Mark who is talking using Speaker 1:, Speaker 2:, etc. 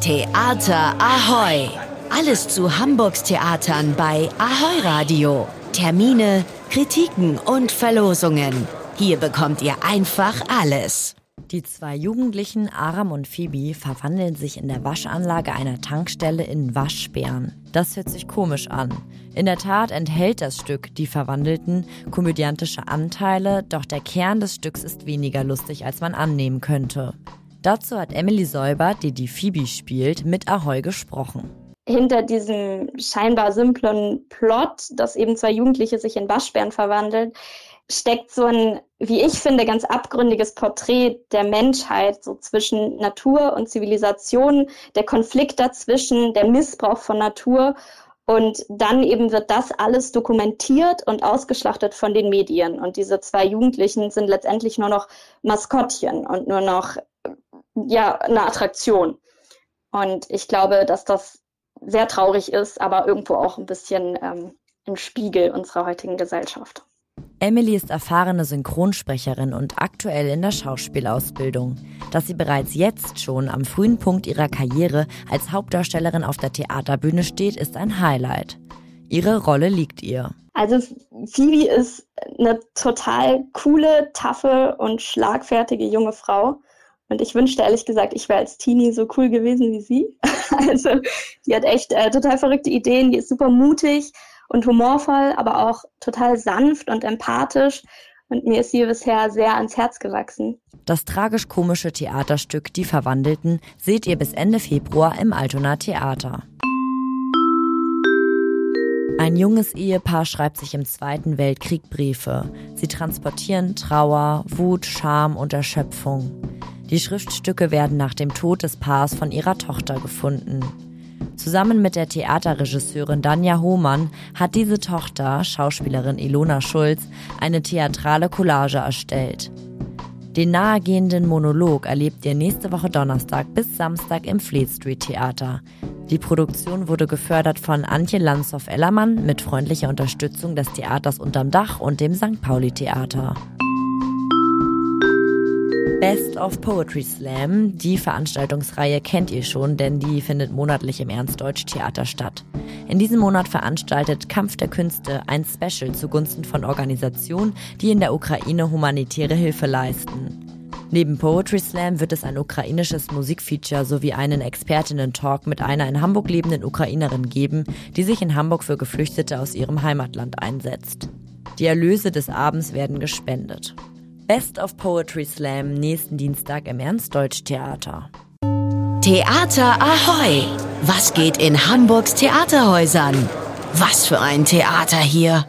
Speaker 1: Theater Ahoy! Alles zu Hamburgs Theatern bei Ahoy Radio. Termine, Kritiken und Verlosungen. Hier bekommt ihr einfach alles.
Speaker 2: Die zwei Jugendlichen Aram und Phoebe verwandeln sich in der Waschanlage einer Tankstelle in Waschbären. Das hört sich komisch an. In der Tat enthält das Stück die verwandelten komödiantische Anteile, doch der Kern des Stücks ist weniger lustig, als man annehmen könnte. Dazu hat Emily Säuber, die die Phoebe spielt, mit Ahoy gesprochen.
Speaker 3: Hinter diesem scheinbar simplen Plot, dass eben zwei Jugendliche sich in Waschbären verwandeln, steckt so ein, wie ich finde, ganz abgründiges Porträt der Menschheit, so zwischen Natur und Zivilisation, der Konflikt dazwischen, der Missbrauch von Natur. Und dann eben wird das alles dokumentiert und ausgeschlachtet von den Medien. Und diese zwei Jugendlichen sind letztendlich nur noch Maskottchen und nur noch, ja, eine Attraktion. Und ich glaube, dass das sehr traurig ist, aber irgendwo auch ein bisschen ähm, ein Spiegel unserer heutigen Gesellschaft.
Speaker 2: Emily ist erfahrene Synchronsprecherin und aktuell in der Schauspielausbildung. Dass sie bereits jetzt schon am frühen Punkt ihrer Karriere als Hauptdarstellerin auf der Theaterbühne steht, ist ein Highlight. Ihre Rolle liegt ihr.
Speaker 3: Also Phoebe ist eine total coole, taffe und schlagfertige junge Frau. Und ich wünschte ehrlich gesagt, ich wäre als Teenie so cool gewesen wie sie. Also die hat echt äh, total verrückte Ideen, die ist super mutig und humorvoll, aber auch total sanft und empathisch. Und mir ist sie bisher sehr ans Herz gewachsen.
Speaker 2: Das tragisch-komische Theaterstück Die Verwandelten seht ihr bis Ende Februar im Altona Theater. Ein junges Ehepaar schreibt sich im Zweiten Weltkrieg Briefe. Sie transportieren Trauer, Wut, Scham und Erschöpfung. Die Schriftstücke werden nach dem Tod des Paars von ihrer Tochter gefunden. Zusammen mit der Theaterregisseurin Danja Hohmann hat diese Tochter, Schauspielerin Ilona Schulz, eine theatrale Collage erstellt. Den nahegehenden Monolog erlebt ihr nächste Woche Donnerstag bis Samstag im Fleet Street Theater. Die Produktion wurde gefördert von Antje Lanzhoff-Ellermann mit freundlicher Unterstützung des Theaters unterm Dach und dem St. Pauli Theater. Best of Poetry Slam. Die Veranstaltungsreihe kennt ihr schon, denn die findet monatlich im Ernstdeutsch Theater statt. In diesem Monat veranstaltet Kampf der Künste ein Special zugunsten von Organisationen, die in der Ukraine humanitäre Hilfe leisten. Neben Poetry Slam wird es ein ukrainisches Musikfeature sowie einen Expertinnen-Talk mit einer in Hamburg lebenden Ukrainerin geben, die sich in Hamburg für Geflüchtete aus ihrem Heimatland einsetzt. Die Erlöse des Abends werden gespendet. Best of Poetry Slam nächsten Dienstag im Ernstdeutsch Theater.
Speaker 1: Theater Ahoy! Was geht in Hamburgs Theaterhäusern? Was für ein Theater hier!